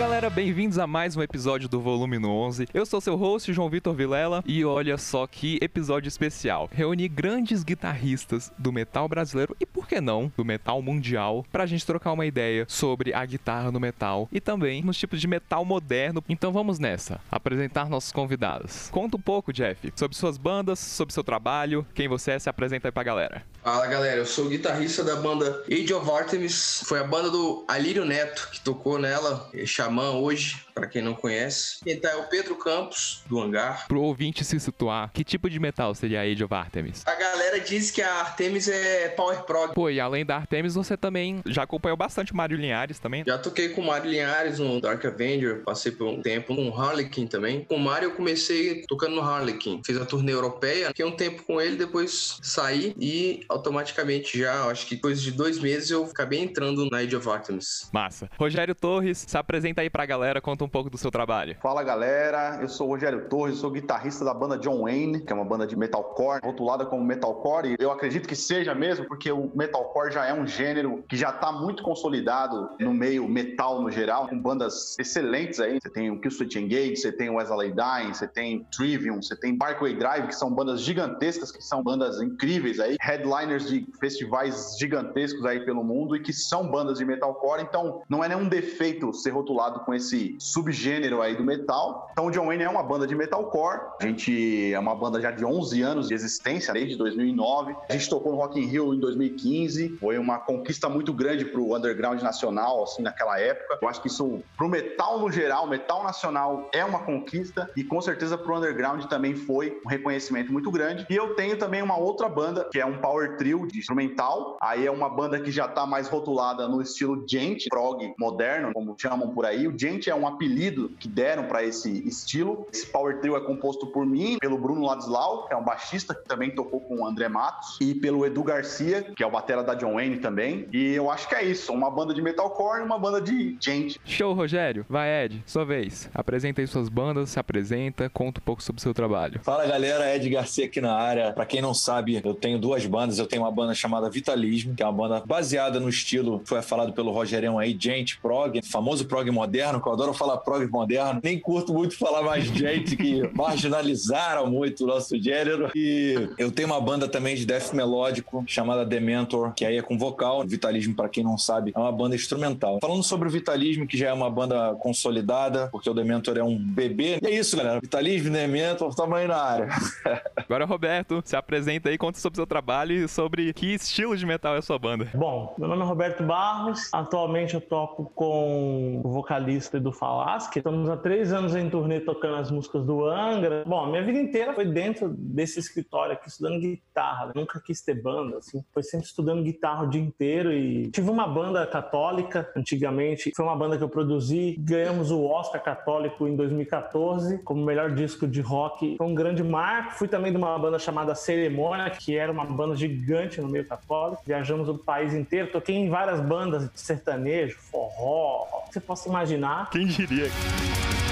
Galera, bem-vindos a mais um episódio do Volume no 11. Eu sou seu host, João Vitor Vilela, e olha só que episódio especial. Reuni grandes guitarristas do metal brasileiro e, por que não, do metal mundial, pra gente trocar uma ideia sobre a guitarra no metal e também nos tipos de metal moderno. Então vamos nessa, apresentar nossos convidados. Conta um pouco, Jeff, sobre suas bandas, sobre seu trabalho, quem você é, se apresenta aí pra galera. Fala galera, eu sou guitarrista da banda Age of Artemis, foi a banda do Alírio Neto que tocou nela, é Xamã hoje, para quem não conhece. Quem tá é o Pedro Campos, do Hangar. Pro ouvinte se situar, que tipo de metal seria a Age of Artemis? A galera diz que a Artemis é power prog. Pô, e além da Artemis, você também já acompanhou bastante Mário Linhares também? Já toquei com o Mário Linhares no Dark Avenger, passei por um tempo com o Harlequin também. Com o Mário eu comecei tocando no Harlequin, fiz a turnê europeia, fiquei um tempo com ele, depois saí e automaticamente já, acho que depois de dois meses eu acabei entrando na Age of Artemis. Massa. Rogério Torres, se apresenta aí pra galera, conta um pouco do seu trabalho. Fala galera, eu sou o Rogério Torres, sou guitarrista da banda John Wayne, que é uma banda de metalcore, rotulada como metalcore, e eu acredito que seja mesmo, porque o metalcore já é um gênero que já está muito consolidado no meio metal no geral, com bandas excelentes aí. Você tem o Killswitch Engage, você tem o Wesley Dying, você tem Trivium, você tem Parkway Drive, que são bandas gigantescas, que são bandas incríveis aí, headliners de festivais gigantescos aí pelo mundo e que são bandas de metalcore, então não é nenhum defeito ser rotulado com esse subgênero aí do metal. Então o John Wayne é uma banda de metalcore. A gente é uma banda já de 11 anos de existência, desde 2009. A gente tocou no Rock in Rio em 2015. Foi uma conquista muito grande pro underground nacional, assim, naquela época. Eu acho que isso pro metal no geral, metal nacional é uma conquista e com certeza pro underground também foi um reconhecimento muito grande. E eu tenho também uma outra banda, que é um power trio de instrumental. Aí é uma banda que já tá mais rotulada no estilo gent, prog moderno, como chamam por aí. O gent é um apelido que deram para esse estilo. Esse power trio é composto por mim, pelo Bruno Ladislau, que é um baixista que também tocou com o André Matos, e pelo Edu Garcia, que é o batera da John Wayne também. E eu acho que é isso, uma banda de metalcore e uma banda de gente. Show, Rogério. Vai, Ed, sua vez. Apresenta aí suas bandas, se apresenta, conta um pouco sobre o seu trabalho. Fala galera, Ed Garcia aqui na área. Pra quem não sabe, eu tenho duas bandas. Eu tenho uma banda chamada Vitalismo, que é uma banda baseada no estilo, foi falado pelo Rogerião aí, gente, prog, famoso prog moderno, que eu adoro falar prog moderno. Nem curto muito falar mais gente que marginalizaram muito o nosso gênero. E eu tenho uma banda também de death melódico chamada Dementor, que aí é com vocal. Vitalismo, para quem não sabe, é uma banda instrumental. Falando sobre o Vitalismo, que já é uma banda consolidada, porque o Dementor é um bebê. E é isso, galera. Vitalismo, Dementor, tamanho na área. Agora, Roberto, se apresenta aí, conta sobre o seu trabalho e sobre que estilo de metal é a sua banda. Bom, meu nome é Roberto Barros. Atualmente eu toco com o vocalista Edu Falaschi. Estamos há três anos em turnê tocando as músicas do Angra. Bom, minha vida inteira foi dentro desse escritório aqui, estudando guitarra. nunca quis ter banda, assim. Foi sempre estudando guitarra o dia inteiro e tive uma banda católica antigamente. Foi uma banda que eu produzi. Ganhamos o Oscar Católico em 2014 como melhor disco de rock. Foi um grande marco. Fui também de uma banda chamada Cerimônia, que era uma banda gigante no meio católico. Viajamos o país inteiro. Toquei em várias bandas de sertanejo, forró, você possa imaginar. Quem diria? A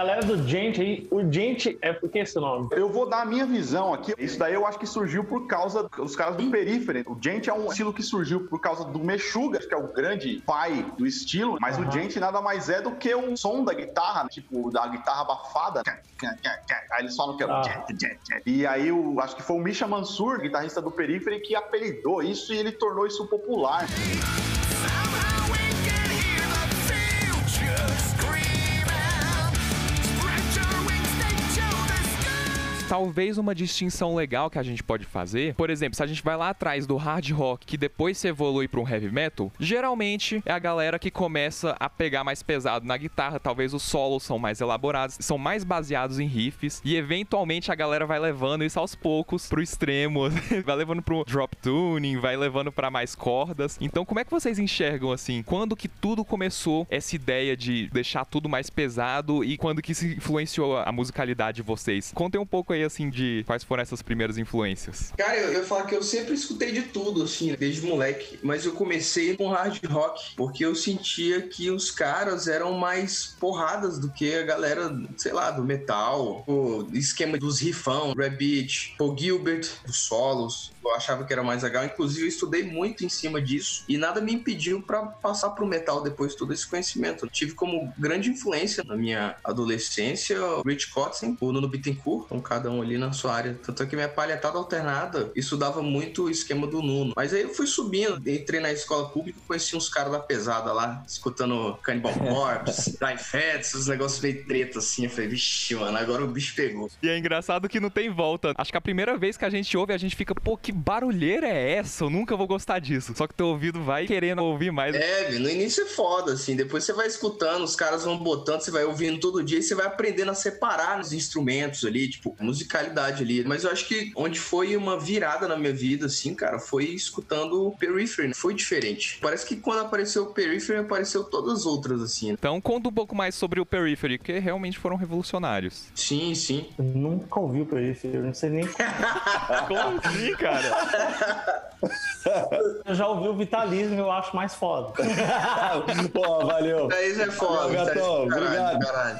galera do Gente aí, o Gente é por que esse nome? Eu vou dar a minha visão aqui. Isso daí eu acho que surgiu por causa dos caras do Periphery. O Gente é um estilo que surgiu por causa do Meshuga, que é o grande pai do estilo, mas Aham. o Gente nada mais é do que um som da guitarra, tipo, da guitarra abafada. Aí eles falam que é o Ah. jet, jet, jet. E aí o, acho que foi o Misha Mansur, guitarrista do Periphery, que apelidou isso e ele tornou isso popular. Somehow Talvez uma distinção legal que a gente pode fazer, por exemplo, se a gente vai lá atrás do hard rock que depois se evolui para um heavy metal, geralmente é a galera que começa a pegar mais pesado na guitarra, talvez os solos são mais elaborados, são mais baseados em riffs e eventualmente a galera vai levando isso aos poucos pro extremo, vai levando pro drop tuning, vai levando para mais cordas. Então, como é que vocês enxergam assim, quando que tudo começou essa ideia de deixar tudo mais pesado e quando que se influenciou a musicalidade de vocês? Contem um pouco aí aí, assim, de quais foram essas primeiras influências. Cara, eu, eu falo que eu sempre escutei de tudo, assim, desde moleque. Mas eu comecei com hard rock, porque eu sentia que os caras eram mais porradas do que a galera, sei lá, do metal, o esquema dos rifão, Rabbit, Paul Gilbert, os solos. Eu achava que era mais legal. Inclusive, eu estudei muito em cima disso e nada me impediu pra passar pro metal depois de todo esse conhecimento. Eu tive como grande influência na minha adolescência o Rich Kotzen, o Nuno Bittencourt, com cada um ali na sua área. Tanto é que minha palhetada alternada estudava muito o esquema do Nuno. Mas aí eu fui subindo, entrei na escola pública, conheci uns caras da pesada lá, escutando Cannibal Corpse, Die Fats, os negócios meio treta assim. Eu falei, vixe, mano, agora o bicho pegou. E é engraçado que não tem volta. Acho que a primeira vez que a gente ouve, a gente fica, pô, que barulheira é essa? Eu nunca vou gostar disso. Só que teu ouvido vai querendo ouvir mais. É, no início é foda, assim. Depois você vai escutando, os caras vão botando, você vai ouvindo todo dia e você vai aprendendo a separar os instrumentos ali, tipo, musicalidade ali. Mas eu acho que onde foi uma virada na minha vida, assim, cara, foi escutando o Periphery. Foi diferente. Parece que quando apareceu o Periphery, apareceu todas as outras, assim. Então conta um pouco mais sobre o Periphery, que realmente foram revolucionários. Sim, sim. Eu nunca ouvi o Periphery, eu não sei nem Como assim, cara? Eu já ouvi o Vitalismo, eu acho mais foda. Pô, valeu. Já é foda. Valeu, tá? Gatão, Caralho, obrigado. caralho.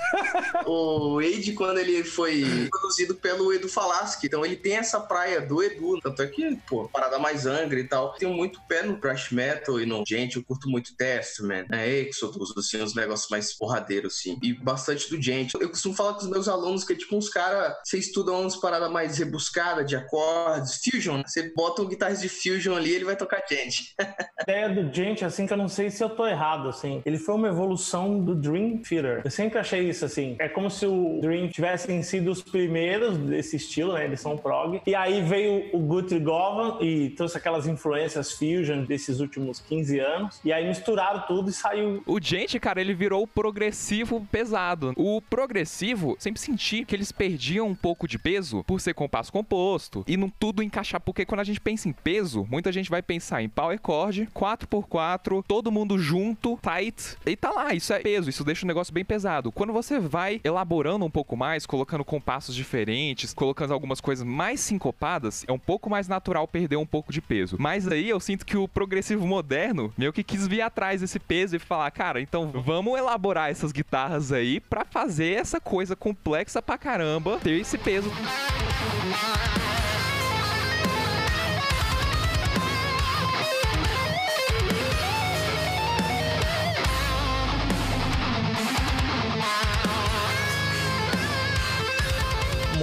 O Wade, quando ele foi produzido pelo Edu Falaschi, então ele tem essa praia do Edu, tanto é que, pô, parada mais angra e tal. Tenho muito pé no thrash metal e no gente, eu curto muito Testament, né, Exodus, assim, uns negócios mais porradeiros, assim, e bastante do gente. Eu costumo falar com os meus alunos que é tipo uns caras, você estuda umas paradas mais rebuscadas de acordes, fusion, né? Você bota um guitarrista de fusion ali, ele vai tocar gente. A ideia do Gente, assim, que eu não sei se eu tô errado, assim. Ele foi uma evolução do Dream Theater. Eu sempre achei isso, assim. É como se o Dream tivessem sido os primeiros desse estilo, né? Eles são prog. E aí veio o Guthrie Govan e trouxe aquelas influências fusion desses últimos 15 anos. E aí misturaram tudo e saiu O gente, cara, ele virou o progressivo pesado. O progressivo, sempre senti que eles perdiam um pouco de peso por ser compasso composto e não tudo encaixar. Porque quando a gente pensa em peso, muita gente vai pensar em power chord, 4x4, todo mundo junto, tight, e tá lá, isso é peso, isso deixa o negócio bem pesado. Quando você vai elaborando um pouco mais, colocando compassos diferentes, colocando algumas coisas mais sincopadas, é um pouco mais natural perder um pouco de peso. Mas aí eu sinto que o progressivo moderno meio que quis vir atrás desse peso e falar, cara, então vamos elaborar essas guitarras aí pra fazer essa coisa complexa pra caramba ter esse peso.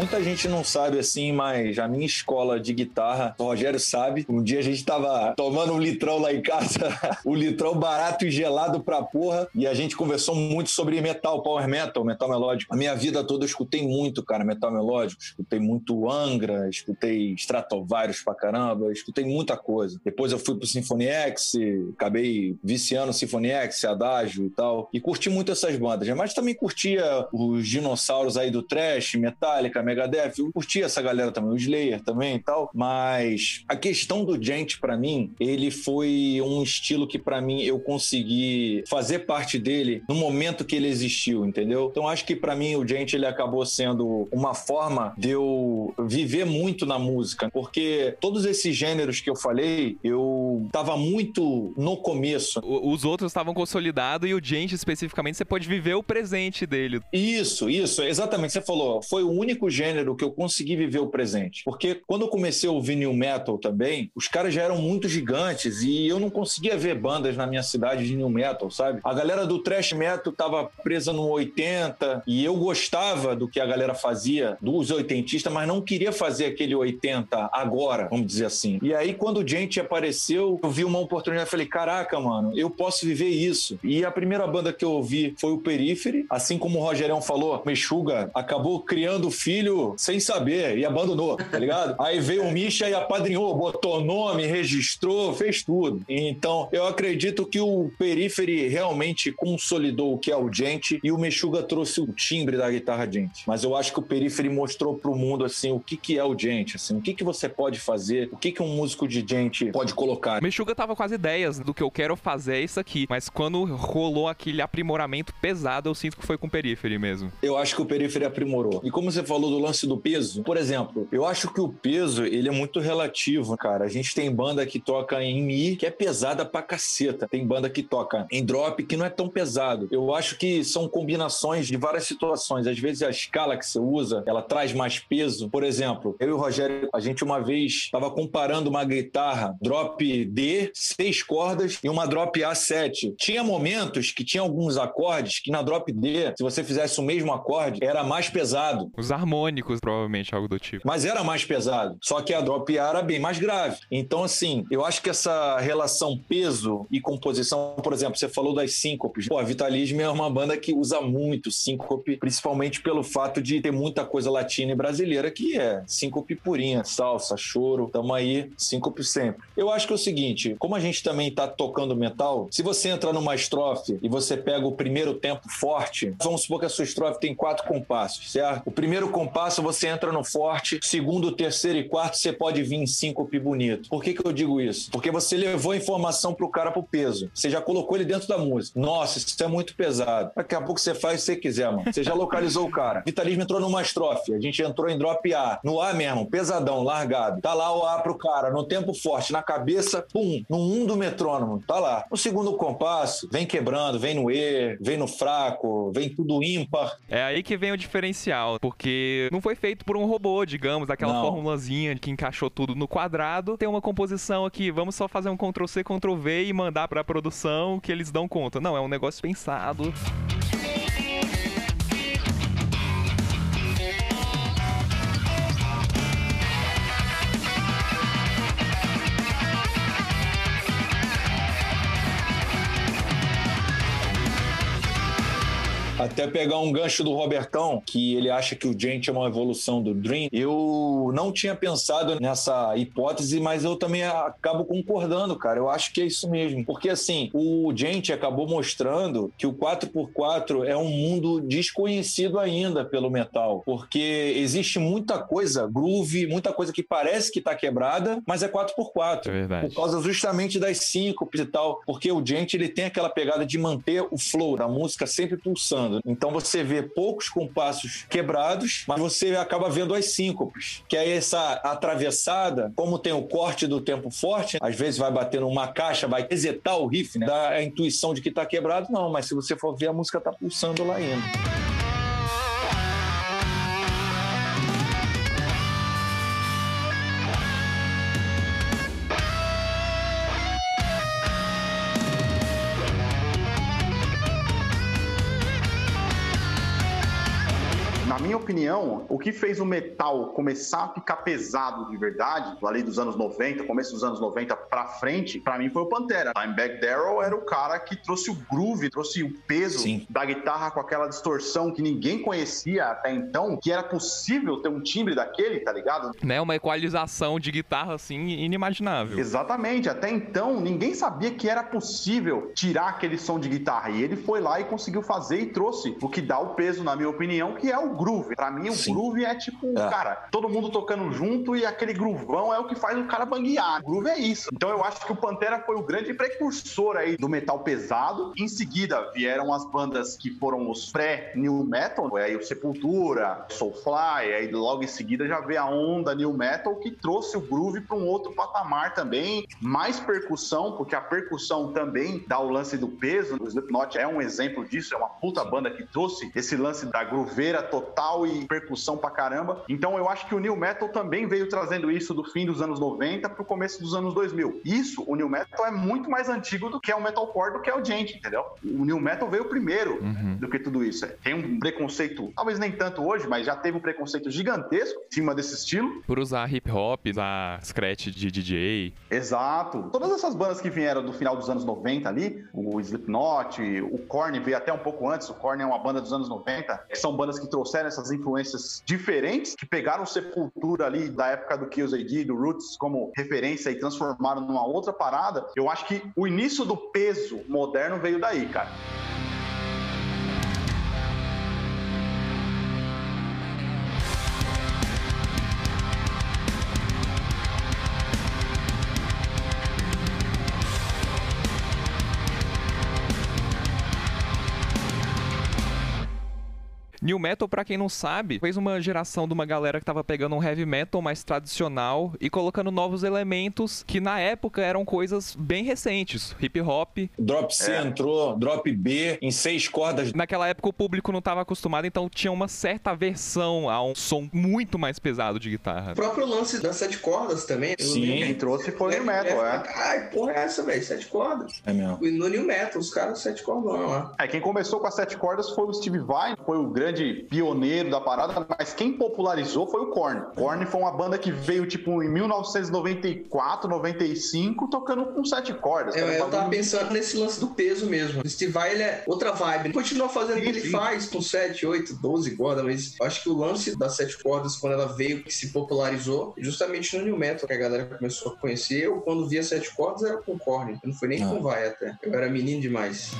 Muita gente não sabe assim, mas a minha escola de guitarra, o Rogério sabe. Um dia a gente tava tomando um litrão lá em casa, o litrão barato e gelado pra porra, e a gente conversou muito sobre metal, power metal, metal melódico. A minha vida toda eu escutei muito, cara, metal melódico. Escutei muito Angra, escutei Stratovarius pra caramba, escutei muita coisa. Depois eu fui pro Symphony X, acabei viciando Symphony X, Adagio e tal, e curti muito essas bandas, mas também curtia os dinossauros aí do trash, Metallica, Megadeth, eu curtia essa galera também, o Slayer também e tal, mas a questão do Gent pra mim, ele foi um estilo que pra mim eu consegui fazer parte dele no momento que ele existiu, entendeu? Então acho que pra mim o Gent ele acabou sendo uma forma de eu viver muito na música, porque todos esses gêneros que eu falei, eu tava muito no começo. O- Os outros estavam consolidados e o gente especificamente você pode viver o presente dele. Isso, isso, exatamente. Você falou, foi o único gênero que eu consegui viver o presente. Porque quando eu comecei a ouvir New Metal também, os caras já eram muito gigantes e eu não conseguia ver bandas na minha cidade de New Metal, sabe? A galera do Thrash Metal tava presa no 80 e eu gostava do que a galera fazia, dos oitentistas, mas não queria fazer aquele 80 agora, vamos dizer assim. E aí, quando o Gente apareceu, eu vi uma oportunidade e falei, caraca, mano, eu posso viver isso. E a primeira banda que eu ouvi foi o Periphery, assim como o Rogerão falou, Mexuga acabou criando o filho sem saber e abandonou, tá ligado? Aí veio o Misha e apadrinhou, botou nome, registrou, fez tudo. Então, eu acredito que o Periphery realmente consolidou o que é o Gente e o Mexuga trouxe o timbre da guitarra Gente. Mas eu acho que o Periphery mostrou pro mundo, assim, o que que é o Gente, assim, o que que você pode fazer, o que que um músico de Gente pode colocar. Meshuga tava com as ideias do que eu quero fazer é isso aqui, mas quando rolou aquele aprimoramento pesado, eu sinto que foi com o Periphery mesmo. Eu acho que o Periphery aprimorou. E como você falou do lance do peso, por exemplo, eu acho que o peso, ele é muito relativo, cara. A gente tem banda que toca em Mi, que é pesada pra caceta. Tem banda que toca em drop, que não é tão pesado. Eu acho que são combinações de várias situações. Às vezes a escala que você usa, ela traz mais peso. Por exemplo, eu e o Rogério, a gente uma vez estava comparando uma guitarra drop D, seis cordas, e uma drop A7. Tinha momentos que tinha alguns acordes que na drop D, se você fizesse o mesmo acorde, era mais pesado. Os harmônicos, provavelmente, algo do tipo. Mas era mais pesado. Só que a drop era bem mais grave. Então, assim, eu acho que essa relação peso e composição, por exemplo, você falou das síncopes. Pô, a Vitalismo é uma banda que usa muito síncope, principalmente pelo fato de ter muita coisa latina e brasileira que é síncope purinha, salsa, choro. Tamo aí, síncope sempre. Eu acho que é o seguinte, como a gente também tá tocando metal, se você entra numa estrofe e você pega o primeiro tempo forte, vamos supor que a sua estrofe tem quatro compassos, certo? O primeiro compasso você entra no forte, segundo, terceiro e quarto você pode vir em síncope bonito. Por que, que eu digo isso? Porque você levou a informação pro cara pro peso. Você já colocou ele dentro da música. Nossa, isso é muito pesado. Daqui a pouco você faz o que você quiser, mano. Você já localizou o cara. Vitalismo entrou numa estrofe. A gente entrou em drop A. No A mesmo, pesadão, largado. Tá lá o A pro cara, no tempo forte, na cabeça, pum, no 1 do metrônomo. Tá lá. No segundo compasso, vem quebrando, vem no E, vem no fraco, vem tudo ímpar. É aí que vem o diferencial, porque não foi feito por um robô, digamos, aquela Não. formulazinha que encaixou tudo no quadrado. Tem uma composição aqui, vamos só fazer um Ctrl C, Ctrl V e mandar pra produção que eles dão conta. Não, é um negócio pensado. Até pegar um gancho do Robertão, que ele acha que o Gent é uma evolução do Dream. Eu não tinha pensado nessa hipótese, mas eu também acabo concordando, cara. Eu acho que é isso mesmo. Porque, assim, o Gent acabou mostrando que o 4x4 é um mundo desconhecido ainda pelo metal. Porque existe muita coisa, groove, muita coisa que parece que tá quebrada, mas é 4x4. É verdade. Por causa justamente das síncopes e tal. Porque o Gent, ele tem aquela pegada de manter o flow da música sempre pulsando. Então você vê poucos compassos quebrados, mas você acaba vendo as síncopes. Que é essa atravessada, como tem o corte do tempo forte, às vezes vai bater numa caixa, vai resetar o riff, né? Dá a intuição de que tá quebrado, não. Mas se você for ver, a música tá pulsando lá ainda. Opinião, o que fez o metal começar a ficar pesado de verdade, ali dos anos 90, começo dos anos 90 pra frente, pra mim foi o Pantera. Dimebag Darrell era o cara que trouxe o groove, trouxe o peso Sim. da guitarra com aquela distorção que ninguém conhecia até então, que era possível ter um timbre daquele, tá ligado? Né? Uma equalização de guitarra assim inimaginável. Exatamente, até então ninguém sabia que era possível tirar aquele som de guitarra. E ele foi lá e conseguiu fazer e trouxe o que dá o peso, na minha opinião, que é o groove. Pra mim, o Sim. groove é tipo, É. cara, todo mundo tocando junto e aquele groovão é o que faz o cara banguear. O groove é isso. Então eu acho que o Pantera foi o grande precursor aí do metal pesado. Em seguida vieram as bandas que foram os pré-new metal, aí o Sepultura, Soulfly, aí logo em seguida já veio a onda new metal que trouxe o groove para um outro patamar também, mais percussão, porque a percussão também dá o lance do peso. O Slipknot é um exemplo disso, é uma puta banda que trouxe esse lance da grooveira total e percussão pra caramba. Então eu acho que o new metal também veio trazendo isso do fim dos anos 90 pro começo dos anos 2000. Isso, o new metal é muito mais antigo do que é o metalcore, do que é o gente, entendeu? O new metal veio primeiro Uhum. do que tudo isso. Tem um preconceito, talvez nem tanto hoje, mas já teve um preconceito gigantesco em cima desse estilo. Por usar hip hop, usar scratch de DJ. Exato. Todas essas bandas que vieram do final dos anos 90 ali, o Slipknot, o Korn veio até um pouco antes, o Korn é uma banda dos anos 90, que são bandas que trouxeram essas influências diferentes, que pegaram Sepultura ali da época do Kills AD, do Roots, como referência e transformaram numa outra parada. Eu acho que o início do peso moderno veio daí, cara. New Metal, pra quem não sabe, fez uma geração de uma galera que tava pegando um heavy metal mais tradicional e colocando novos elementos que na época eram coisas bem recentes. Hip hop. Drop C É. entrou, drop B em seis cordas. Naquela época o público não tava acostumado, então tinha uma certa aversão a um som muito mais pesado de guitarra. O próprio lance das sete cordas também. eu Sim. Quem trouxe foi o New Metal, é. Ai, porra, é essa, velho? Sete cordas. É mesmo. E no New Metal, os caras sete cordões lá. É, quem começou com as sete cordas foi o Steve Vai, foi o grande pioneiro da parada, mas quem popularizou foi o Korn. Korn foi uma banda que veio, tipo, em 1994, 95, tocando com sete cordas. Eu, um eu tava pensando nesse lance do peso mesmo. O Steve Vai, ele é outra vibe. Ele continua fazendo o que ele Sim, faz com 7, 8, 12 cordas, mas eu acho que o lance das sete cordas, quando ela veio, que se popularizou, justamente no New Metal, que a galera começou a conhecer. Eu, quando via sete cordas, era com Korn. Eu não foi nem Ah. com Vai até. Eu era menino demais.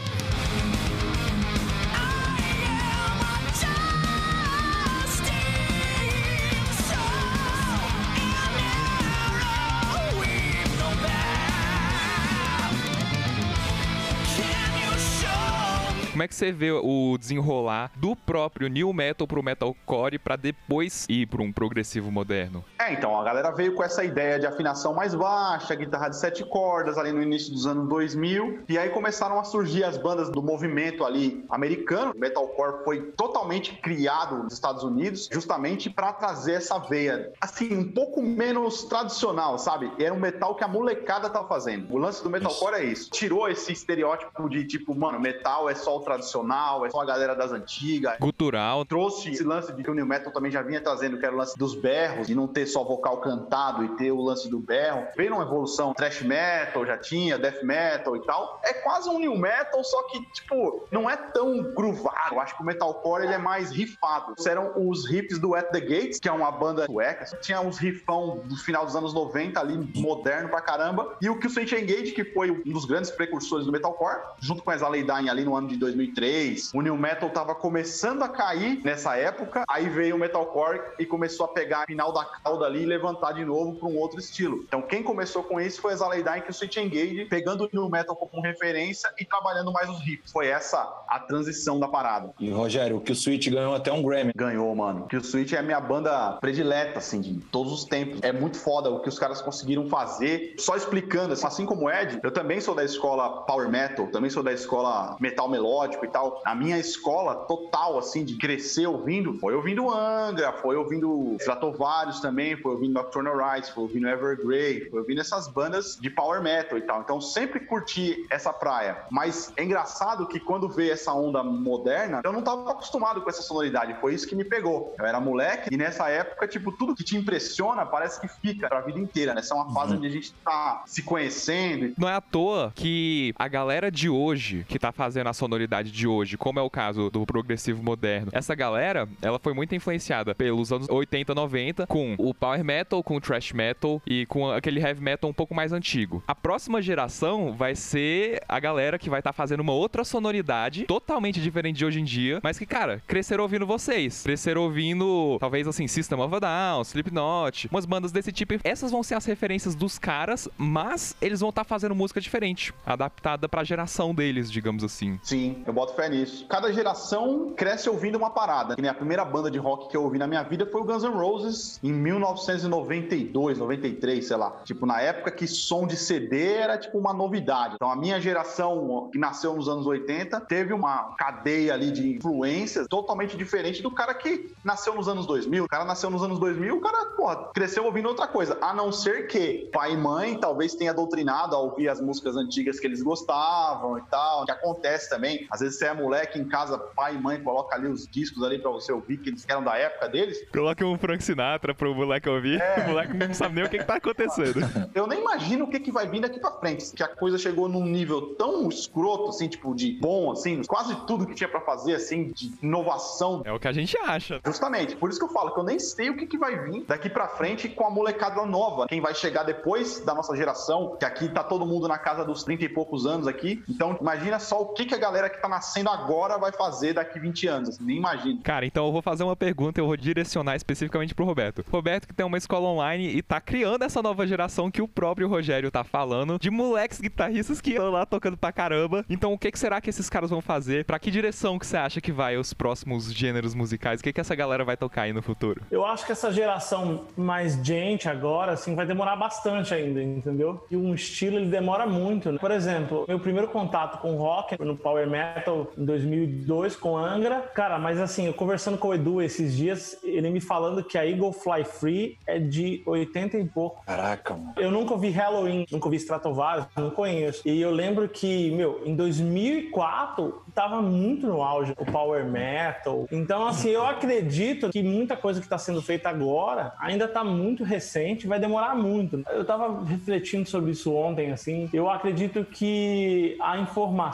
É que você vê o desenrolar do próprio new metal pro metalcore pra depois ir pra um progressivo moderno? É, então, a galera veio com essa ideia de afinação mais baixa, guitarra de sete cordas ali no início dos anos 2000, e aí começaram a surgir as bandas do movimento ali americano. O metalcore foi totalmente criado nos Estados Unidos, justamente para trazer essa veia, assim, um pouco menos tradicional, sabe? Era um metal que a molecada tá fazendo. O lance do metalcore é isso. Tirou esse estereótipo de tipo, mano, metal é só o tradicional, é só a galera das antigas, Gutural. trouxe esse lance de que o New Metal também já vinha trazendo, que era o lance dos berros, de não ter só vocal cantado e ter o lance do berro. Veio uma evolução, thrash metal já tinha, death metal e tal. É quase um New Metal, só que, tipo, não é tão groovado. Eu acho que o metalcore ele é mais rifado. Eram os riffs do At The Gates, que é uma banda sueca. Tinha uns riffão do final dos anos 90 ali, moderno pra caramba. E o Killswitch Engage, que foi um dos grandes precursores do metalcore, junto com a Dying ali no ano de 2003. O New Metal tava começando a cair nessa época, aí veio o Metalcore e começou a pegar a final da cauda ali e levantar de novo para um outro estilo. Então quem começou com isso foi a Dying que o Switch Engage, pegando o New Metal como referência e trabalhando mais os riffs. Foi essa a transição da parada. E, Rogério, o que o Switch ganhou até um Grammy. Ganhou, mano. Que o Switch é a minha banda predileta, assim, de todos os tempos. É muito foda o que os caras conseguiram fazer. Só explicando, assim, assim como o Ed, eu também sou da escola Power Metal, também sou da escola Metal Melódico e tal. A minha escola total, assim, de crescer ouvindo, foi ouvindo Angra, foi ouvindo Stratovarius também, foi ouvindo Nocturnal Rites, foi ouvindo Evergrey, foi ouvindo essas bandas de Power Metal e tal. Então sempre curti essa praia. Mas é engraçado que quando veio essa onda moderna, eu não tava acostumado com essa sonoridade. Foi isso que me pegou. Eu era moleque e nessa época, tipo, tudo que te impressiona parece que fica pra vida inteira, né? Essa é uma fase onde a gente tá se conhecendo. Não é à toa que a galera de hoje, que tá fazendo a sonoridade de hoje, como é o caso do progressivo moderno, essa galera, ela foi muito influenciada pelos anos 80, 90, com o power metal, com o thrash metal e com aquele heavy metal um pouco mais antigo. A próxima geração vai ser a galera que vai estar fazendo uma outra sonoridade, totalmente diferente de hoje em dia, mas que, cara, cresceram ouvindo vocês. Cresceram ouvindo, talvez assim, System of a Down, Slipknot, umas bandas desse tipo. Essas vão ser as referências dos caras, mas eles vão estar fazendo música diferente, adaptada pra geração deles, digamos assim. Sim, eu boto fé nisso. Cada geração cresce ouvindo uma parada. Que nem a primeira banda de rock que eu ouvi na minha vida foi o Guns N' Roses em 1992, 93, sei lá. Tipo, na época que som de CD era tipo uma novidade. Então a minha geração, que nasceu nos anos 80, teve uma cadeia ali de influências totalmente diferente do cara que nasceu nos anos 2000. O cara nasceu nos anos 2000, o cara, porra, cresceu ouvindo outra coisa. A não ser que pai e mãe talvez tenha doutrinado a ouvir as músicas antigas que eles gostavam e tal. Que acontece também. Às vezes você é moleque em casa, pai e mãe coloca ali os discos ali pra você ouvir que eles eram da época deles. Coloca um Frank Sinatra pro moleque ouvir, o moleque não sabe nem o que, que tá acontecendo. Eu nem imagino o que, que vai vir daqui pra frente. Que a coisa chegou num nível tão escroto, assim, tipo, de bom, assim, quase tudo que tinha pra fazer, assim, de inovação. É o que a gente acha. Justamente, por isso que eu falo que eu nem sei o que, que vai vir daqui pra frente com a molecada nova. Quem vai chegar depois da nossa geração, que aqui tá todo mundo na casa dos 30 e poucos anos aqui. Então, imagina só o que, que a galera que tá nascendo agora vai fazer daqui 20 anos, assim, nem imagino. Cara, então eu vou fazer uma pergunta e eu vou direcionar especificamente pro Roberto. Roberto que tem uma escola online e tá criando essa nova geração que o próprio Rogério tá falando, de moleques guitarristas que estão lá tocando pra caramba. Então o que, que será que esses caras vão fazer? Pra que direção que você acha que vai os próximos gêneros musicais? O que, que essa galera vai tocar aí no futuro? Eu acho que essa geração mais gente agora, assim, vai demorar bastante ainda, entendeu? E um estilo, ele demora muito. Né? Por exemplo, meu primeiro contato com rock no Power Metal em 2002 com Angra. Cara, mas assim, eu conversando com o Edu esses dias, ele me falando que a Eagle Fly Free é de 80 e pouco. Caraca, mano. Eu nunca ouvi Halloween, nunca ouvi Stratovarius, não conheço. E eu lembro que, meu, em 2004 tava muito no auge o Power Metal. Então, assim, eu acredito que muita coisa que tá sendo feita agora ainda tá muito recente, vai demorar muito. Eu tava refletindo sobre isso ontem, assim. Eu acredito que a informação,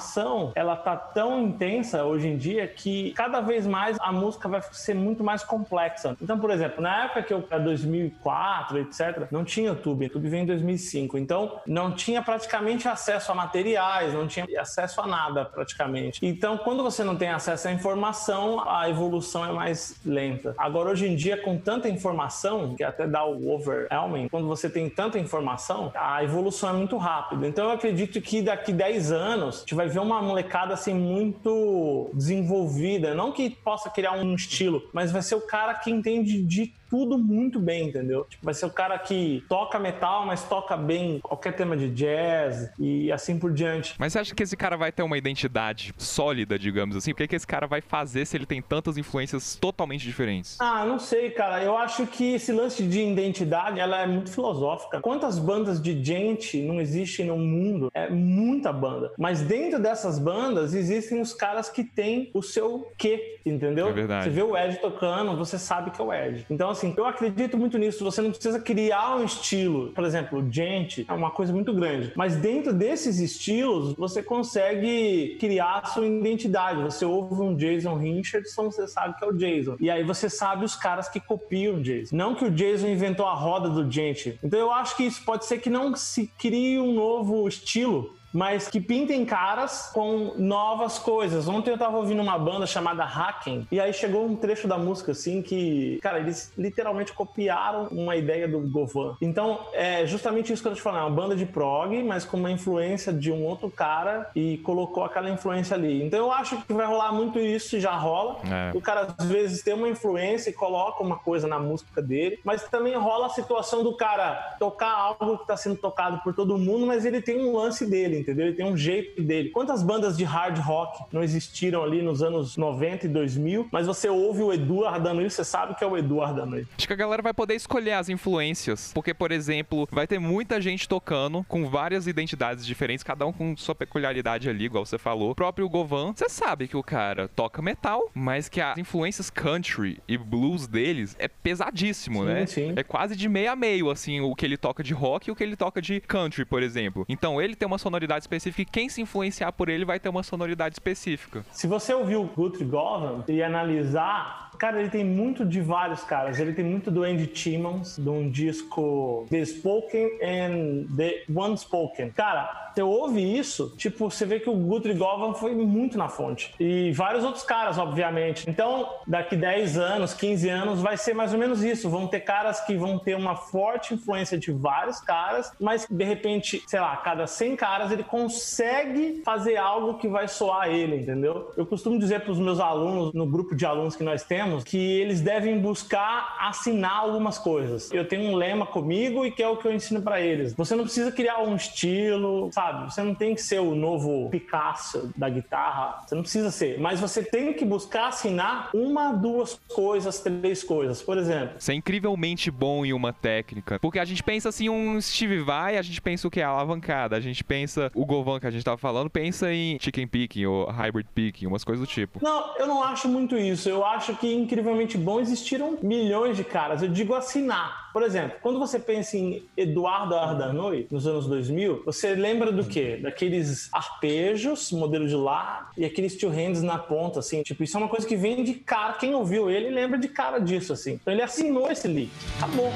ela tá tão intensa hoje em dia que cada vez mais a música vai ser muito mais complexa. Então, por exemplo, na época que eu, era 2004, etc., não tinha YouTube. YouTube veio em 2005. Então, não tinha praticamente acesso a materiais, não tinha acesso a nada praticamente. Então, quando você não tem acesso à informação, a evolução é mais lenta. Agora, hoje em dia, com tanta informação, que até dá o overwhelming, quando você tem tanta informação, a evolução é muito rápida. Então, eu acredito que daqui 10 anos, vai ver uma molecada assim muito desenvolvida. Não que possa criar um estilo, mas vai ser o cara que entende de tudo muito bem, entendeu? Tipo, vai ser o cara que toca metal, mas toca bem qualquer tema de jazz e assim por diante. Mas você acha que esse cara vai ter uma identidade sólida, digamos assim? O que, que esse cara vai fazer se ele tem tantas influências totalmente diferentes? Ah, não sei, cara. Eu acho que esse lance de identidade, ela é muito filosófica. Quantas bandas de gente não existem no mundo? É muita banda. Mas dentro dessas bandas existem os caras que têm o seu quê, entendeu? É verdade. Você vê o Ed tocando, você sabe que é o Ed. Então, assim, eu acredito muito nisso. Você não precisa criar um estilo. Por exemplo, gente é uma coisa muito grande. Mas dentro desses estilos, você consegue criar a sua identidade. Você ouve um Jason Richardson, você sabe que é o Jason. E aí você sabe os caras que copiam o Jason. Não que o Jason inventou a roda do gente. Então eu acho que isso pode ser que não se crie um novo estilo mas que pintem caras com novas coisas. Ontem eu tava ouvindo uma banda chamada Hacken, e aí chegou um trecho da música assim que, cara, eles literalmente copiaram uma ideia do Govan. Então, é justamente isso que eu tô te falando, é uma banda de prog, mas com uma influência de um outro cara e colocou aquela influência ali. Então eu acho que vai rolar muito isso, e já rola. É. O cara às vezes tem uma influência e coloca uma coisa na música dele, mas também rola a situação do cara tocar algo que tá sendo tocado por todo mundo, mas ele tem um lance dele, entendeu? Ele tem um jeito dele. Quantas bandas de hard rock não existiram ali nos anos 90 e 2000, mas você ouve o Edu ardando isso, você sabe que é o Edu ardando isso. Acho que a galera vai poder escolher as influências. Porque, por exemplo, vai ter muita gente tocando com várias identidades diferentes, cada um com sua peculiaridade ali, igual você falou. O próprio Govan, você sabe que o cara toca metal, mas que as influências country e blues deles é pesadíssimo, Sim, né? sim. É quase de meio a meio, assim, o que ele toca de rock e o que ele toca de country, por exemplo. Então ele tem uma sonoridade específica e quem se influenciar por ele vai ter uma sonoridade específica. Se você ouvir o Guthrie Govan e analisar, cara, ele tem muito de vários caras. Ele tem muito do Andy Timmons, de um disco The Spoken and The Unspoken. Cara, você ouve isso, tipo, você vê que o Guthrie Govan foi muito na fonte. E vários outros caras, obviamente. Então, daqui 10 anos, 15 anos, vai ser mais ou menos isso. Vão ter caras que vão ter uma forte influência de vários caras, mas de repente, sei lá, cada 100 caras ele consegue fazer algo que vai soar ele, entendeu? Eu costumo dizer para os meus alunos, no grupo de alunos que nós temos, que eles devem buscar assinar algumas coisas. Eu tenho um lema comigo e que é o que eu ensino para eles. Você não precisa criar um estilo, sabe? Você não tem que ser o novo Picasso da guitarra. Você não precisa ser. Mas você tem que buscar assinar uma, duas coisas, três coisas. Por exemplo, Ser incrivelmente bom em uma técnica. Porque a gente pensa assim, um Steve Vai, a gente pensa o que é alavancada. A gente pensa, o Govan que a gente tava falando, pensa em chicken picking ou hybrid picking, umas coisas do tipo. Não, eu não acho muito isso. Eu acho que incrivelmente bom existiram milhões de caras. Eu digo assinar. Por exemplo, quando você pensa em Eduardo Ardanoi, nos anos 2000, você lembra do quê? Daqueles arpejos, modelo de lá, e aqueles two hands na ponta, assim. Tipo, isso é uma coisa que vem de cara. Quem ouviu ele lembra de cara disso, assim. Então ele assinou esse lick. Acabou.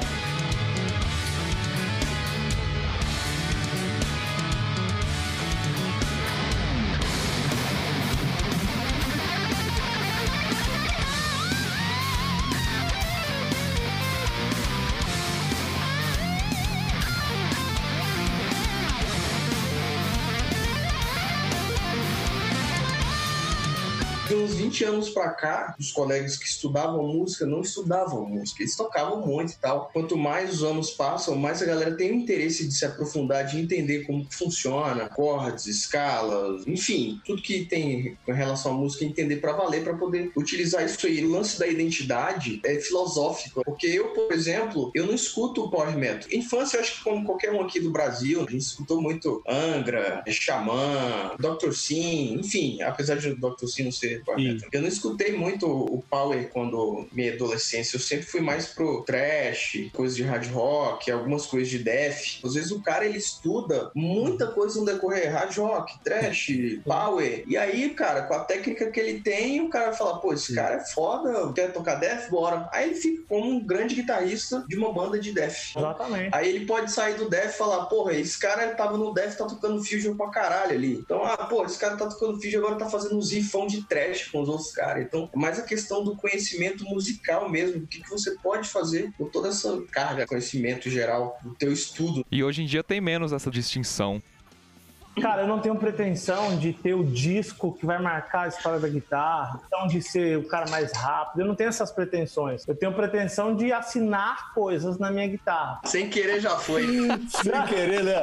20 anos pra cá, os colegas que estudavam música não estudavam música, eles tocavam muito e tal. Quanto mais os anos passam, mais a galera tem o interesse de se aprofundar, de entender como funciona, acordes, escalas, enfim, tudo que tem com relação à música, entender pra valer, pra poder utilizar isso aí. O lance da identidade é filosófico, porque eu, por exemplo, eu não escuto o power metal. Infância, eu acho que como qualquer um aqui do Brasil, a gente escutou muito Angra, Xamã, Dr. Sim, enfim, apesar de Dr. Sim não ser power metal. Eu não escutei muito o power quando minha adolescência, eu sempre fui mais pro trash, coisas de hard rock, algumas coisas de death. Às vezes o cara ele estuda muita coisa no decorrer, hard rock, trash, power. E aí, cara, com a técnica que ele tem, o cara fala, pô, esse cara é foda, quer tocar death? Bora. Aí ele fica como um grande guitarrista de uma banda de death. Exatamente. Aí ele pode sair do Def e falar, porra, esse cara tava no Def, tá tocando Fusion pra caralho ali. Então, ah, pô, esse cara tá tocando Fusion agora tá fazendo uns riffão de trash com os outros caras. Então, é mais a questão do conhecimento musical mesmo, o que, que você pode fazer com toda essa carga, conhecimento geral do teu estudo. E hoje em dia tem menos essa distinção. Cara, eu não tenho pretensão de ter o disco que vai marcar a história da guitarra, então de ser o cara mais rápido. Eu não tenho essas pretensões. Eu tenho pretensão de assinar coisas na minha guitarra. Sem querer já foi. Sem querer, né?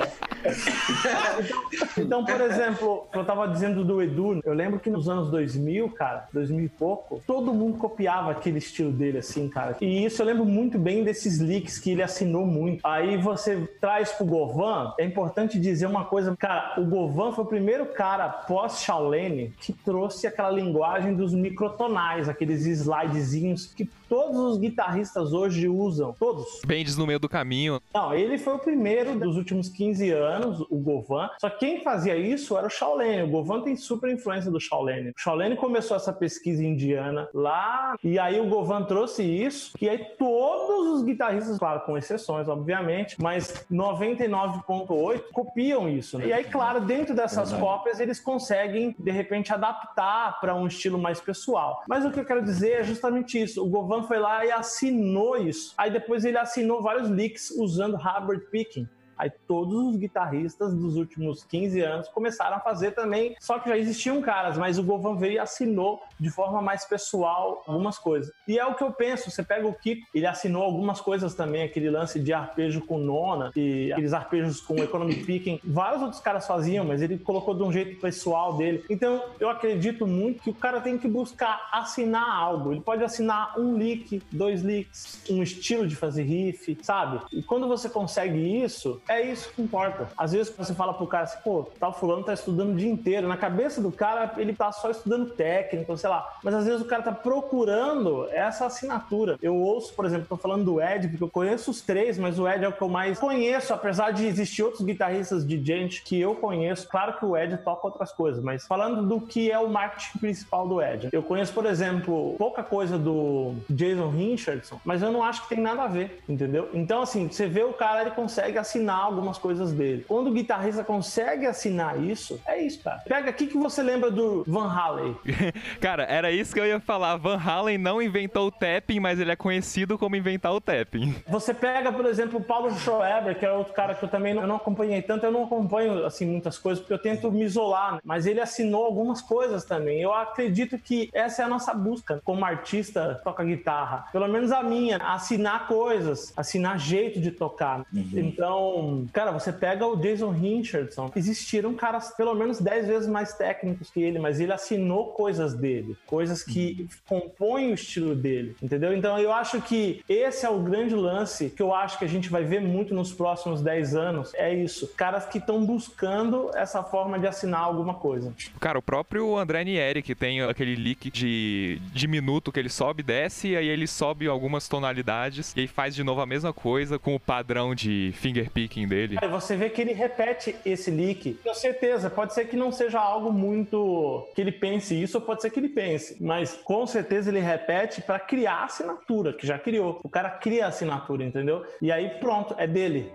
Então, por exemplo, eu tava dizendo do Edu, eu lembro que nos anos 2000, cara, 2000 e pouco, todo mundo copiava aquele estilo dele, assim, cara. E isso eu lembro muito bem desses leaks que ele assinou muito. Aí você traz pro Govan, é importante dizer uma coisa, cara, o Govan foi o primeiro cara pós-Shaolene que trouxe aquela linguagem dos microtonais, aqueles slidezinhos que todos os guitarristas hoje usam, todos. Bendes no meio do caminho. Não, ele foi o primeiro dos últimos 15 anos, o Govan. Só que quem fazia isso era o Shaolene. O Govan tem super influência do Shaolene. O Shaolene começou essa pesquisa indiana lá, e aí o Govan trouxe isso, e aí todos os guitarristas, claro, com exceções, obviamente, mas 99,8 copiam isso. Né? E aí, claro, dentro dessas Verdade. cópias, eles conseguem, de repente, adaptar para um estilo mais pessoal. Mas o que eu quero dizer é justamente isso. O Govan foi lá e assinou isso. Aí depois ele assinou vários leaks usando Hubbard Picking. Aí todos os guitarristas dos últimos 15 anos começaram a fazer também, só que já existiam caras, mas o Govan veio e assinou de forma mais pessoal algumas coisas. E é o que eu penso, você pega o Kiko, ele assinou algumas coisas também, aquele lance de arpejo com nona, e aqueles arpejos com economy picking, vários outros caras faziam, mas ele colocou de um jeito pessoal dele. Então, eu acredito muito que o cara tem que buscar assinar algo. Ele pode assinar um lick, dois licks, um estilo de fazer riff, sabe? E quando você consegue isso, é isso que importa. Às vezes você fala pro cara assim, pô, tal fulano tá estudando o dia inteiro. Na cabeça do cara, ele tá só estudando técnico, sei lá. Mas às vezes o cara tá procurando essa assinatura. Eu ouço, por exemplo, tô falando do Ed, porque eu conheço os três, mas o Ed é o que eu mais conheço, apesar de existir outros guitarristas de gente que eu conheço. Claro que o Ed toca outras coisas, mas falando do que é o marketing principal do Ed. Eu conheço, por exemplo, pouca coisa do Jason Richardson, mas eu não acho que tem nada a ver, entendeu? Então, assim, você vê o cara, ele consegue assinar algumas coisas dele. Quando o guitarrista consegue assinar isso, é isso, cara. Pega aqui que você lembra do Van Halen. Cara, era isso que eu ia falar. Van Halen não inventou o tapping, mas ele é conhecido como inventar o tapping. Você pega, por exemplo, o Paulo Schoeber, que é outro cara que eu também não, eu não acompanhei tanto, eu não acompanho assim muitas coisas, porque eu tento me isolar, né? mas ele assinou algumas coisas também. Eu acredito que essa é a nossa busca como artista toca guitarra. Pelo menos a minha, assinar coisas, assinar jeito de tocar. Então, cara, você pega o Jason Richardson, existiram caras pelo menos 10 vezes mais técnicos que ele, mas ele assinou coisas dele, coisas que compõem o estilo dele, entendeu? Então eu acho que esse é o grande lance que eu acho que a gente vai ver muito nos próximos 10 anos. É isso. Caras que estão buscando essa forma de assinar alguma coisa. Cara, o próprio André Nieri, que tem aquele leak de, de minuto que ele sobe e desce, e aí ele sobe algumas tonalidades, e faz de novo a mesma coisa com o padrão de finger picking dele. Aí você vê que ele repete esse leak. Com certeza, pode ser que não seja algo muito que ele pense isso, ou pode ser que ele pense, mas com certeza ele repete para criar a assinatura, que já criou. O cara cria a assinatura, entendeu? E aí pronto, é dele.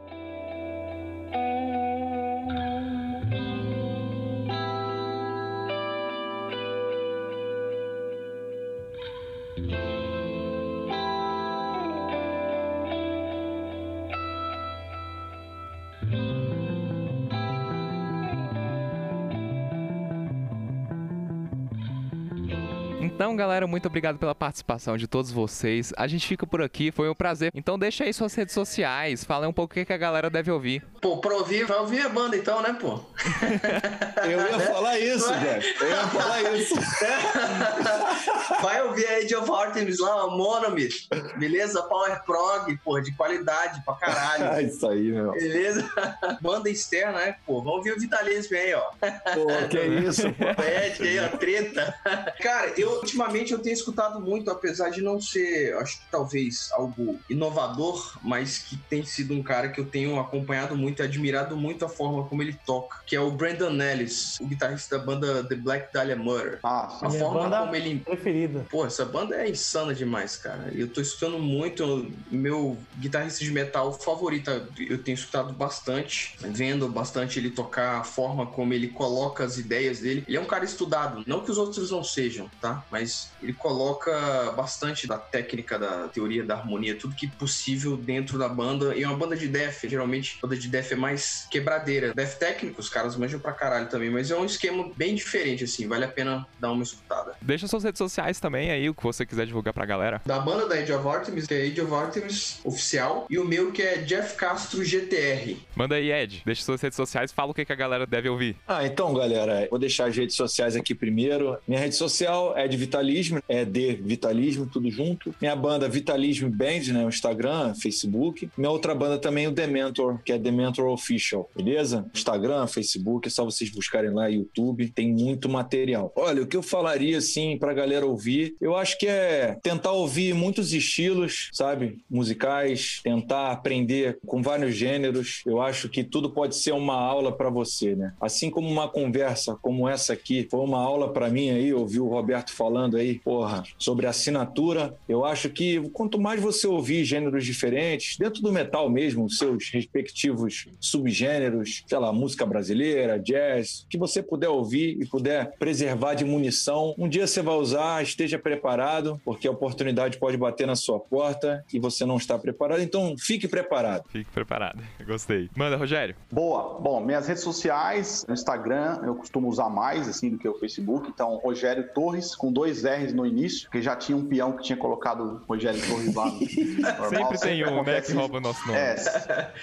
Galera, muito obrigado pela participação de todos vocês. A gente fica por aqui, foi um prazer. Então, deixa aí suas redes sociais, fala um pouco o que a galera deve ouvir. Pô, pra ouvir, vai ouvir a banda então, né, pô? Eu ia falar isso, Jeff. Eu ia falar isso. Vai ouvir a Age of Artemis lá, o Monomyth, beleza? Power Prog, pô, de qualidade pra caralho. Ah, isso aí, meu. Beleza? Banda externa, né? Pô, vamos ouvir o Vitalismo aí, ó. Pô, que isso, pô. Pede aí, ó, treta. Cara, eu ultimamente eu tenho escutado muito, apesar de não ser, acho que talvez algo inovador, mas que tem sido um cara que eu tenho acompanhado muito e admirado muito a forma como ele toca, que é o Brandon Ellis, o guitarrista da banda The Black Dahlia Murder. Ah, sim. A forma banda como ele preferida. Pô, essa banda é insana demais, cara. Eu tô escutando muito. Meu guitarrista de metal favorito, eu tenho escutado bastante, vendo bastante ele tocar, a forma como ele coloca as ideias dele. Ele é um cara estudado, não que os outros não sejam, tá? Mas ele coloca bastante da técnica, da teoria da harmonia, tudo que possível dentro da banda. E é uma banda de death, geralmente, banda de death é mais quebradeira. Death técnico, os caras manjam pra caralho também, mas é um esquema bem diferente, assim, vale a pena dar uma escutada. Deixa suas redes sociais também aí, o que você quiser divulgar pra galera. Da banda da Age of Artemis, que é Age of Artemis oficial, e o meu que é Jeff Castro GTR. Manda aí, Ed. Deixa suas redes sociais, fala o que que a galera deve ouvir. Ah, então, galera, vou deixar as redes sociais aqui primeiro. Minha rede social é de Vitalismo, é de Vitalismo, tudo junto. Minha banda Vitalismo Band, né? O Instagram, Facebook. Minha outra banda também, o Dementor, que é Dementor Official, beleza? Instagram, Facebook, é só vocês buscarem lá, YouTube, tem muito material. Olha, o que eu falaria, assim, pra galera ouvir, eu acho que é tentar ouvir muitos estilos, sabe? Musicais, tentar aprender com vários gêneros. Eu acho que tudo pode ser uma aula pra você, né? Assim como uma conversa como essa aqui foi uma aula pra mim aí, ouvir o Roberto falando aí, porra, sobre assinatura. Eu acho que quanto mais você ouvir gêneros diferentes, dentro do metal mesmo, seus respectivos subgêneros, sei lá, música brasileira, jazz, que você puder ouvir e puder preservar de munição, um dia você vai usar, esteja preparado, porque a oportunidade pode bater na sua porta e você não está preparado, então fique preparado. Fique preparado. Gostei. Manda, Rogério. Boa. Bom, minhas redes sociais, no Instagram, eu costumo usar mais, assim, do que o Facebook. Então, Rogério Torres, com dois R's no início, porque já tinha um peão que tinha colocado Rogério Torres lá. no- normal, Sempre tem um, né, que rouba o nosso nome. É,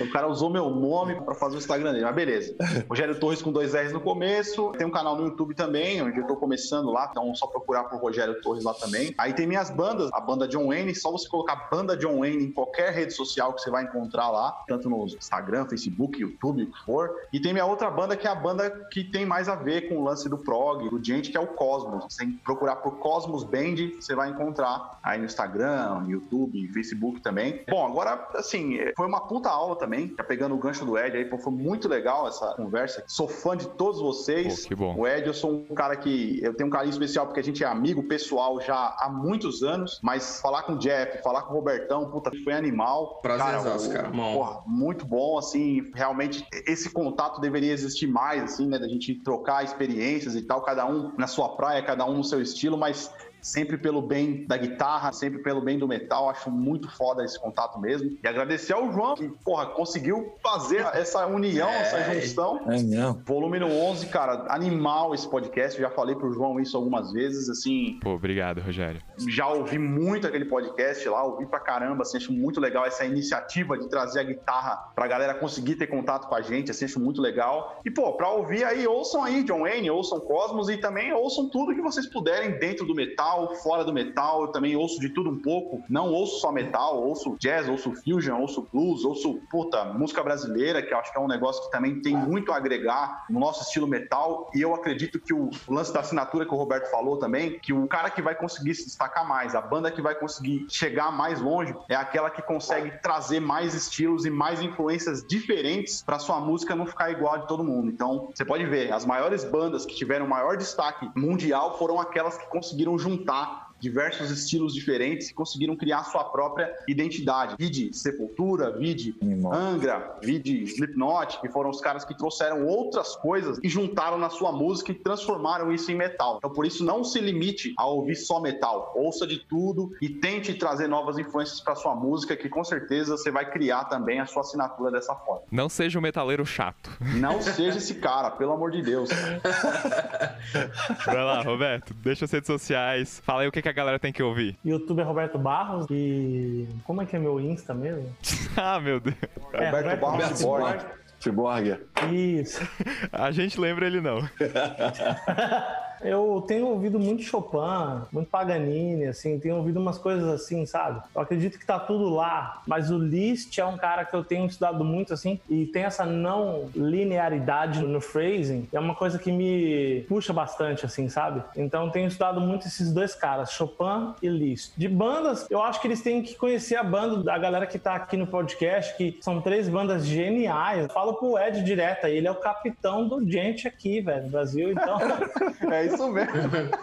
o cara usou meu nome pra fazer o Instagram dele, mas beleza. Rogério Torres com dois R's no começo. Tem um canal no YouTube também, onde eu tô começando lá, então só procurar por Rogério Torres lá também. Aí tem minhas bandas, a banda John Wayne, só você colocar banda John Wayne em qualquer rede social que você vai encontrar lá, tanto no Instagram, Facebook, YouTube, o que for. E tem minha outra banda, que é a banda que tem mais a ver com o lance do prog, do gente, que é o Cosmos. Você tem que procurar por Cosmos Band, você vai encontrar aí no Instagram, YouTube, Facebook também. Bom, agora, assim, foi uma puta aula também, já pegando o gancho do Ed aí, foi muito legal essa conversa. Sou fã de todos vocês. Pô, que bom. O Ed, eu sou um cara que eu tenho um carinho especial porque a gente é amigo pessoal já há muitos anos, mas falar com o Jeff, falar com o Robertão, puta, foi animal. Prazerzaço, o- cara, bom. Porra, muito bom, assim, realmente esse contato deveria existir mais, assim, né, da gente trocar experiências e tal, cada um na sua praia, cada um no seu estilo, mas sempre pelo bem da guitarra, sempre pelo bem do metal, acho muito foda esse contato mesmo. E agradecer ao João, que, porra, conseguiu fazer essa união, É. essa junção. É mesmo. Volume no 11, cara, animal esse podcast. Eu já falei pro João isso algumas vezes, assim, Pô, obrigado, Rogério. já ouvi muito aquele podcast lá, ouvi pra caramba, assim, acho muito legal essa iniciativa de trazer a guitarra pra galera conseguir ter contato com a gente, assim, acho muito legal. E, pô, pra ouvir aí, ouçam aí John Wayne, ouçam Cosmos e também ouçam tudo que vocês puderem dentro do metal, fora do metal, eu também ouço de tudo um pouco, não ouço só metal, ouço jazz, ouço fusion, ouço blues, ouço, puta, música brasileira, que eu acho que é um negócio que também tem muito a agregar no nosso estilo metal, e eu acredito que o lance da assinatura que o Roberto falou também, que o cara que vai conseguir se destacar mais, a banda que vai conseguir chegar mais longe, é aquela que consegue trazer mais estilos e mais influências diferentes para sua música não ficar igual a de todo mundo. Então, você pode ver, as maiores bandas que tiveram maior destaque mundial foram aquelas que conseguiram juntar tá? Diversos estilos diferentes e conseguiram criar sua própria identidade. Vide Sepultura, vide. Angra, vide Slipknot, que foram os caras que trouxeram outras coisas e juntaram na sua música e transformaram isso em metal. Então, por isso, não se limite a ouvir só metal. Ouça de tudo e tente trazer novas influências para sua música, que com certeza você vai criar também a sua assinatura dessa forma. Não seja um metaleiro chato. Não seja esse cara, pelo amor de Deus. Vai lá, Roberto. Deixa as redes sociais. Fala aí o que, que a galera tem que ouvir. YouTube é Roberto Barros e. Como é que é meu Insta mesmo? ah, meu Deus. É, Roberto Barros Barros. Cyborg. Isso. A gente lembra ele não. Eu tenho ouvido muito Chopin, muito Paganini, assim, tenho ouvido umas coisas assim, sabe? Eu acredito que tá tudo lá, mas o Liszt é um cara que eu tenho estudado muito, assim, e tem essa não linearidade no phrasing, é uma coisa que me puxa bastante, assim, sabe? Então tenho estudado muito esses dois caras, Chopin e Liszt. De bandas, eu acho que eles têm que conhecer a banda da galera que tá aqui no podcast, que são três bandas geniais. Falo pro Ed direto, ele é o capitão do gente aqui, velho, no Brasil, então... É isso mesmo.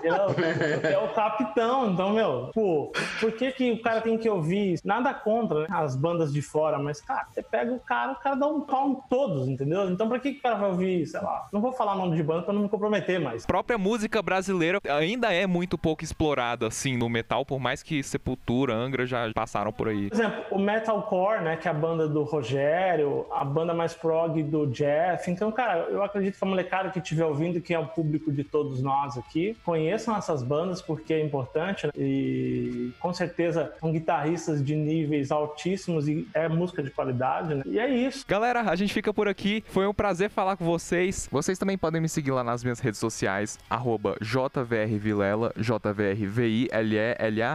É, o, é capitão, então, meu, pô, por que, que o cara tem que ouvir? Nada contra né, as bandas de fora, mas, cara, você pega o cara, o cara dá um pau em todos, entendeu? Então, pra que, que o cara vai ouvir, sei lá, não vou falar nome de banda pra não me comprometer, mas. A própria música brasileira ainda é muito pouco explorada, assim, no metal, por mais que Sepultura, Angra já passaram por aí. Por exemplo, o Metalcore, né, que é a banda do Rogério, a banda mais prog do Jeff. Então, cara, eu acredito que a molecada que estiver ouvindo, que é o público de todos nós aqui, conheçam essas bandas porque é importante né? e com certeza são guitarristas de níveis altíssimos e é música de qualidade, né? E é isso. Galera, a gente fica por aqui. Foi um prazer falar com vocês. Vocês também podem me seguir lá nas minhas redes sociais, arroba jvrvilela,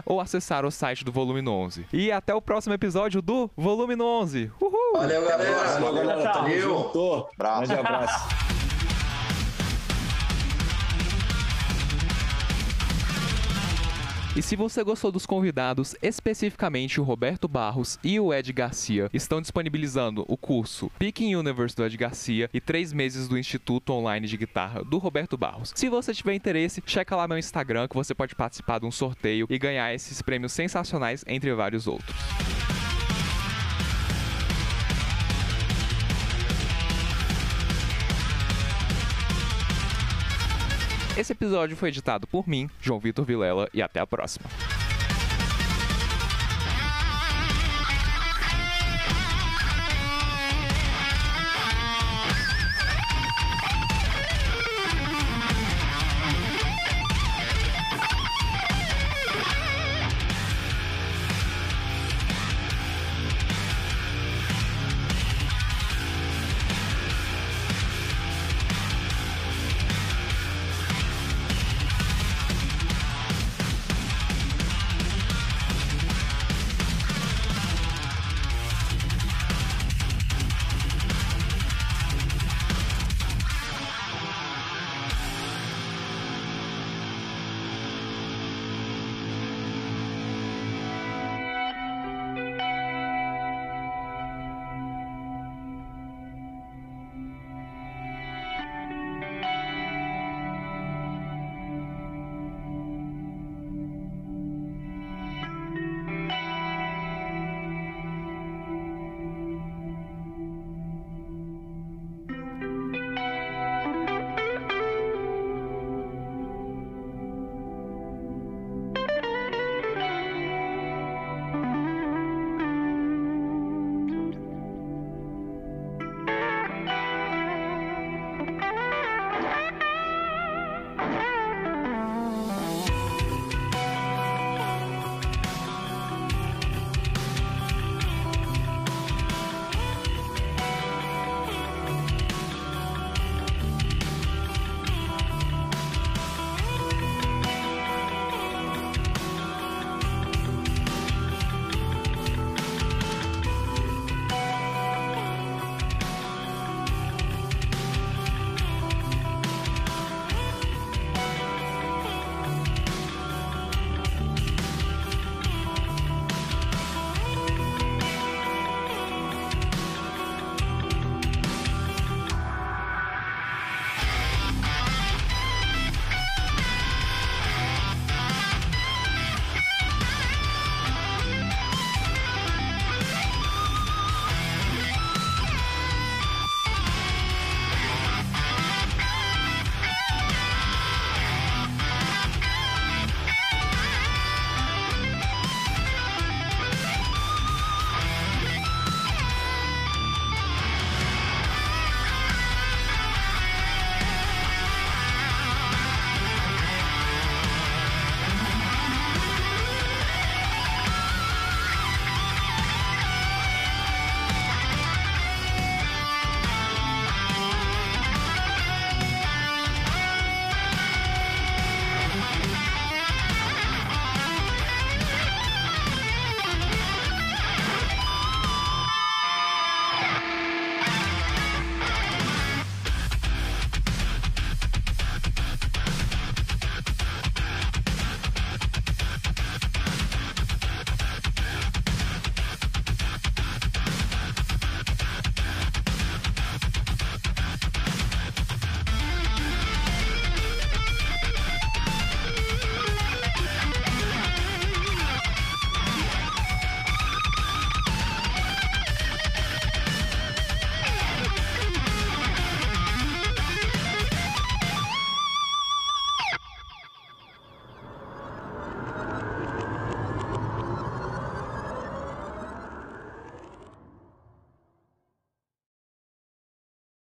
ou acessar o site do Volume 11. E até o próximo episódio do Volume 11. Uhul! Valeu, galera. Valeu, galera. Valeu. Abraço. Grande abraço. E se você gostou dos convidados, especificamente o Roberto Barros e o Ed Garcia, estão disponibilizando o curso Picking Universe do Ed Garcia e três meses do Instituto Online de Guitarra do Roberto Barros. Se você tiver interesse, checa lá meu Instagram que você pode participar de um sorteio e ganhar esses prêmios sensacionais, entre vários outros. Esse episódio foi editado por mim, João Vitor Vilela, e até a próxima.